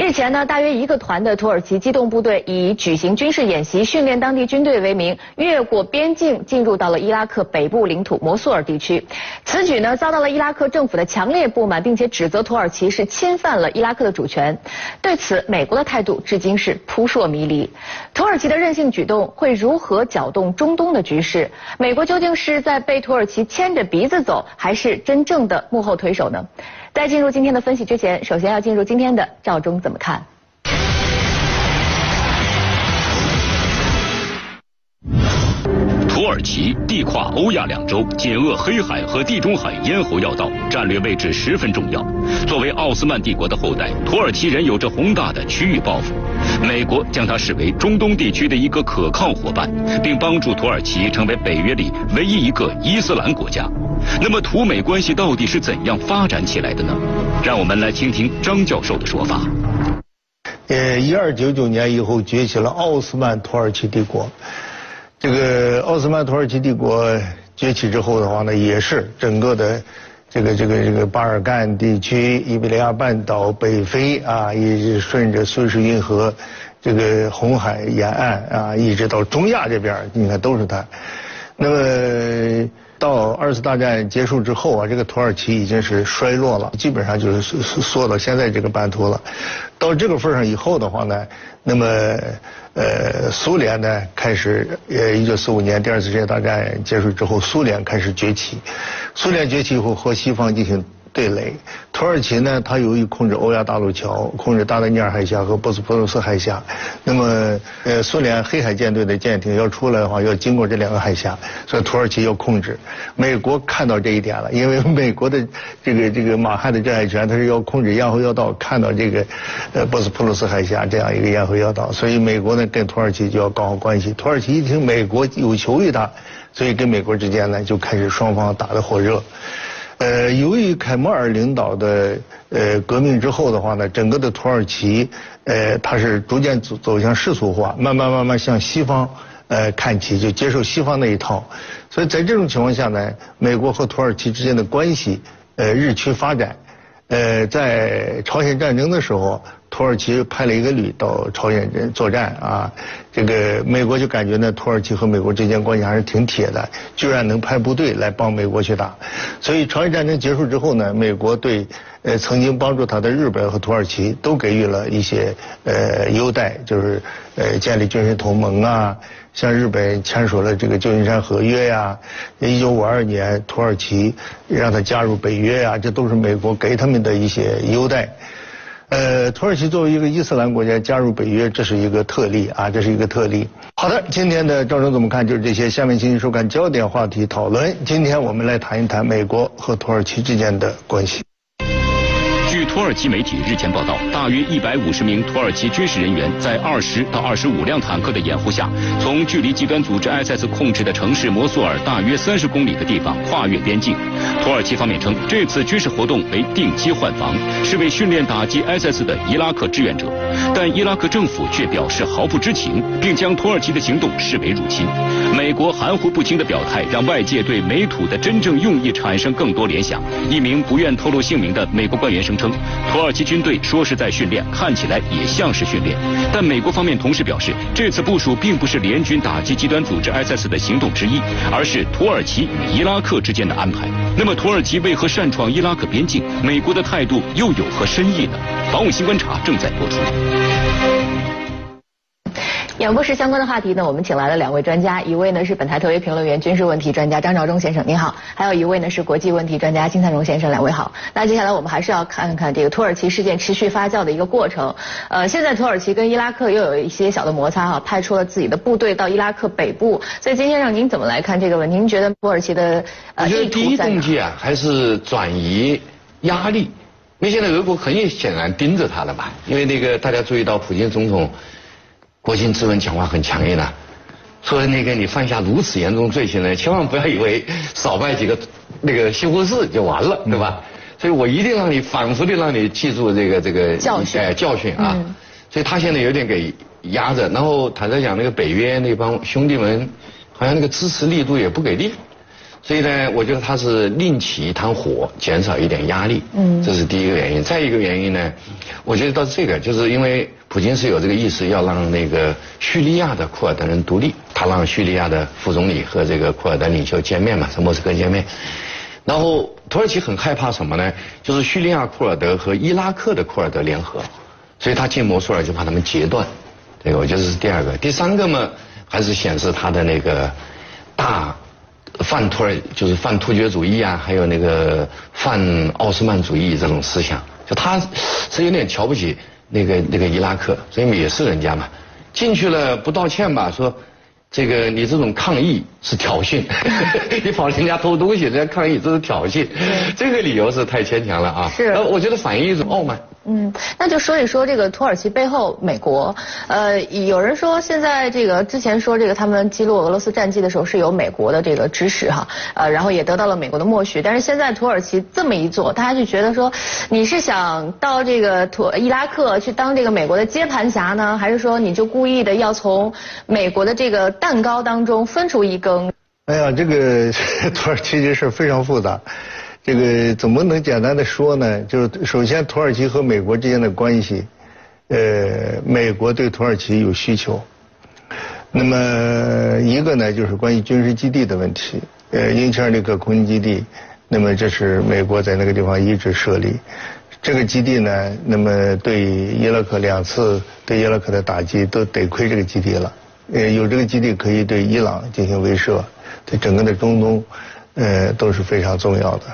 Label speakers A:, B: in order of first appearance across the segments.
A: 日前呢，大约一个团的土耳其机动部队以举行军事演习、训练当地军队为名，越过边境进入到了伊拉克北部领土摩苏尔地区。此举呢，遭到了伊拉克政府的强烈不满，并且指责土耳其是侵犯了伊拉克的主权。对此，美国的态度至今是扑朔迷离。土耳其的任性举动会如何搅动中东的局势？美国究竟是在被土耳其牵着鼻子走，还是真正的幕后推手呢？在进入今天的分析之前，首先要进入今天的赵忠怎么看？
B: 土耳其地跨欧亚两洲，紧扼黑海和地中海咽喉要道，战略位置十分重要。作为奥斯曼帝国的后代，土耳其人有着宏大的区域抱负。美国将它视为中东地区的一个可靠伙伴，并帮助土耳其成为北约里唯一一个伊斯兰国家。那么，土美关系到底是怎样发展起来的呢？让我们来听听张教授的说法。
C: 呃，一二九九年以后崛起了奥斯曼土耳其帝国。这个奥斯曼土耳其帝国崛起之后的话呢，也是整个的这个这个这个巴尔干地区、伊比利亚半岛、北非啊，一直顺着苏伊士运河，这个红海沿岸啊，一直到中亚这边，你看都是它。那么。到二次大战结束之后啊，这个土耳其已经是衰落了，基本上就是缩缩到现在这个版图了。到这个份上以后的话呢，那么呃，苏联呢开始呃，一九四五年第二次世界大战结束之后，苏联开始崛起。苏联崛起以后和西方进行。对垒，土耳其呢，它由于控制欧亚大陆桥，控制达达尼尔海峡和波斯普鲁斯海峡，那么呃，苏联黑海舰队的舰艇要出来的话，要经过这两个海峡，所以土耳其要控制。美国看到这一点了，因为美国的这个这个马汉的制海权，它是要控制咽喉要道，看到这个呃波斯普鲁斯海峡这样一个咽喉要道，所以美国呢跟土耳其就要搞好关系。土耳其一听美国有求于他，所以跟美国之间呢就开始双方打得火热。呃，由于凯末尔领导的呃革命之后的话呢，整个的土耳其呃，它是逐渐走走向世俗化，慢慢慢慢向西方呃看齐，就接受西方那一套。所以在这种情况下呢，美国和土耳其之间的关系呃日趋发展。呃，在朝鲜战争的时候。土耳其派了一个旅到朝鲜作战啊，这个美国就感觉呢，土耳其和美国之间关系还是挺铁的，居然能派部队来帮美国去打。所以朝鲜战争结束之后呢，美国对呃曾经帮助他的日本和土耳其都给予了一些呃优待，就是呃建立军事同盟啊，像日本签署了这个旧金山合约呀，一九五二年土耳其让他加入北约呀，这都是美国给他们的一些优待。呃，土耳其作为一个伊斯兰国家加入北约，这是一个特例啊，这是一个特例。好的，今天的赵总怎么看？就是这些。下面请您收看焦点话题讨论。今天我们来谈一谈美国和土耳其之间的关系。
B: 土耳其媒体日前报道，大约一百五十名土耳其军事人员在二十到二十五辆坦克的掩护下，从距离极端组织 ISIS 控制的城市摩苏尔大约三十公里的地方跨越边境。土耳其方面称，这次军事活动为定期换防，是为训练打击 ISIS 的伊拉克志愿者。但伊拉克政府却表示毫不知情，并将土耳其的行动视为入侵。美国含糊不清的表态，让外界对美土的真正用意产生更多联想。一名不愿透露姓名的美国官员声称。土耳其军队说是在训练，看起来也像是训练。但美国方面同时表示，这次部署并不是联军打击极端组织 ISIS 的行动之一，而是土耳其与伊拉克之间的安排。那么，土耳其为何擅闯伊拉克边境？美国的态度又有何深意呢？防务新观察正在播出。
A: 演播室相关的话题呢，我们请来了两位专家，一位呢是本台特约评论员、军事问题专家张召忠先生，您好；还有一位呢是国际问题专家金灿荣先生，两位好。那接下来我们还是要看看这个土耳其事件持续发酵的一个过程。呃，现在土耳其跟伊拉克又有一些小的摩擦哈，派出了自己的部队到伊拉克北部。所以金先生，您怎么来看这个问题？您觉得土耳其的
D: 呃第一动机啊，还是转移压力，因为现在俄国很显然盯着他了吧？因为那个大家注意到普京总统。国情咨文讲话很强硬的，说那个你犯下如此严重罪行呢，千万不要以为少卖几个那个西红柿就完了，对吧？所以我一定让你反复的让你记住这个这个
A: 教训，哎
D: 教训啊！所以他现在有点给压着，然后他在讲那个北约那帮兄弟们，好像那个支持力度也不给力，所以呢，我觉得他是另起一滩火，减少一点压力。嗯，这是第一个原因。再一个原因呢，我觉得到这个，就是因为普京是有这个意思，要让那个叙利亚的库尔德人独立。他让叙利亚的副总理和这个库尔德领袖见面嘛，在莫斯科见面。然后土耳其很害怕什么呢？就是叙利亚库尔德和伊拉克的库尔德联合，所以他进摩苏尔就把他们截断。这个我觉得是第二个。第三个嘛，还是显示他的那个大。反突尔就是反突厥主义啊，还有那个反奥斯曼主义这种思想，就他是有点瞧不起那个那个伊拉克，所以也是人家嘛，进去了不道歉吧，说这个你这种抗议是挑衅，你跑人家偷东西，人家抗议这是挑衅，这个理由是太牵强了啊。
A: 是，
D: 我觉得反映一种傲慢。
A: 嗯，那就说一说这个土耳其背后，美国，呃，有人说现在这个之前说这个他们击落俄罗斯战机的时候是有美国的这个支持哈，呃，然后也得到了美国的默许，但是现在土耳其这么一做，大家就觉得说你是想到这个土伊拉克去当这个美国的接盘侠呢，还是说你就故意的要从美国的这个蛋糕当中分出一羹？
C: 哎呀，这个 土耳其这事非常复杂。这个怎么能简单的说呢？就是首先，土耳其和美国之间的关系，呃，美国对土耳其有需求。那么一个呢，就是关于军事基地的问题，呃，英切尔那个空军基地，那么这是美国在那个地方一直设立。这个基地呢，那么对伊拉克两次对伊拉克的打击都得亏这个基地了。呃，有这个基地可以对伊朗进行威慑，对整个的中东，呃，都是非常重要的。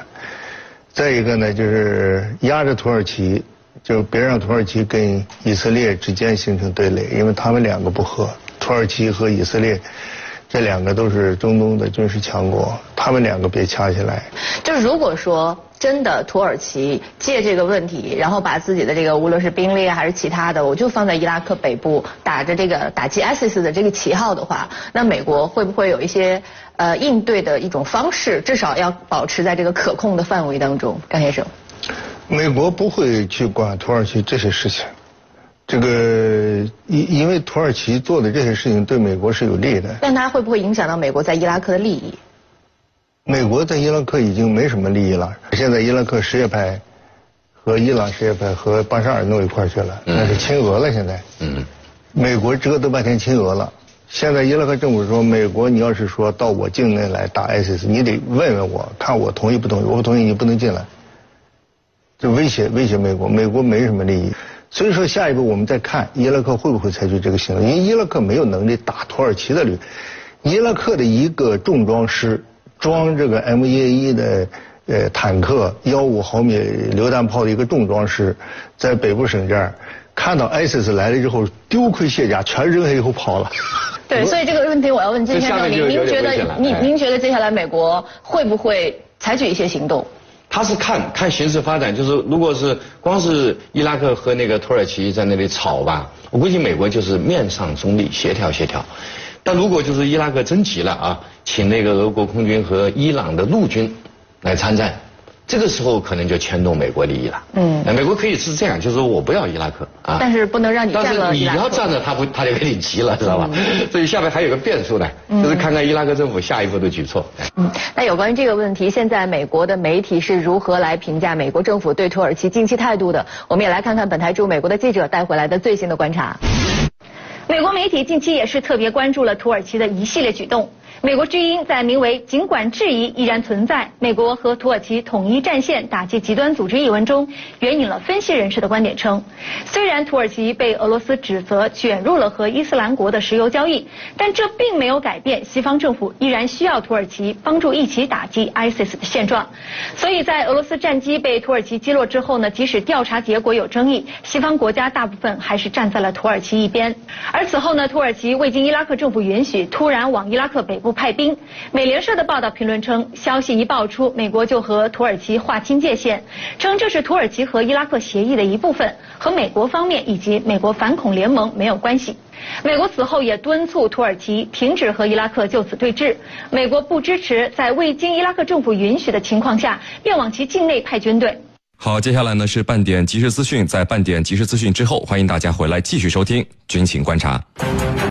C: 再一个呢，就是压着土耳其，就别让土耳其跟以色列之间形成对垒，因为他们两个不和。土耳其和以色列这两个都是中东的军事强国，他们两个别掐起来。
A: 就是如果说真的土耳其借这个问题，然后把自己的这个无论是兵力还是其他的，我就放在伊拉克北部打着这个打击 ISIS 的这个旗号的话，那美国会不会有一些？呃，应对的一种方式，至少要保持在这个可控的范围当中。张先生，
C: 美国不会去管土耳其这些事情，这个因因为土耳其做的这些事情对美国是有利的。
A: 但它会不会影响到美国在伊拉克的利益？
C: 美国在伊拉克已经没什么利益了。现在伊拉克什叶派和伊朗什叶派和巴沙尔弄一块去了，那是亲俄了。现在，嗯，美国折腾半天亲俄了。现在伊拉克政府说，美国你要是说到我境内来打 ISIS，你得问问我，看我同意不同意。我不同意，你不能进来。就威胁威胁美国，美国没什么利益。所以说，下一步我们再看伊拉克会不会采取这个行动。因为伊拉克没有能力打土耳其的旅。伊拉克的一个重装师装这个 M1A1 的呃坦克幺五毫米榴弹炮的一个重装师，在北部省这儿。看到 ISIS 来了之后，丢盔卸甲，全扔下以后跑了。
A: 对，所以这个问题我要问金先生，您您觉得您您觉得接下来美国会不会采取一些行动？
D: 他是看看形势发展，就是如果是光是伊拉克和那个土耳其在那里吵吧，我估计美国就是面上中立，协调协调。但如果就是伊拉克真急了啊，请那个俄国空军和伊朗的陆军来参战。这个时候可能就牵动美国利益了。嗯，美国可以是这样，就是说我不要伊拉克
A: 啊，但是不能让你
D: 但是你要站着，他不，他就给你急了，知道吧？所以下面还有个变数呢，就是看看伊拉克政府下一步的举措。
A: 嗯，那有关于这个问题，现在美国的媒体是如何来评价美国政府对土耳其近期态度的？我们也来看看本台驻美国的记者带回来的最新的观察。美国媒体近期也是特别关注了土耳其的一系列举动。美国之音在名为“尽管质疑依然存在，美国和土耳其统一战线打击极端组织”一文中，援引了分析人士的观点称，虽然土耳其被俄罗斯指责卷入了和伊斯兰国的石油交易，但这并没有改变西方政府依然需要土耳其帮助一起打击 ISIS 的现状。所以在俄罗斯战机被土耳其击落之后呢，即使调查结果有争议，西方国家大部分还是站在了土耳其一边。而此后呢，土耳其未经伊拉克政府允许，突然往伊拉克北不。派兵，美联社的报道评论称，消息一爆出，美国就和土耳其划清界限，称这是土耳其和伊拉克协议的一部分，和美国方面以及美国反恐联盟没有关系。美国此后也敦促土耳其停止和伊拉克就此对峙，美国不支持在未经伊拉克政府允许的情况下便往其境内派军队。
E: 好，接下来呢是半点即时资讯，在半点即时资讯之后，欢迎大家回来继续收听军情观察。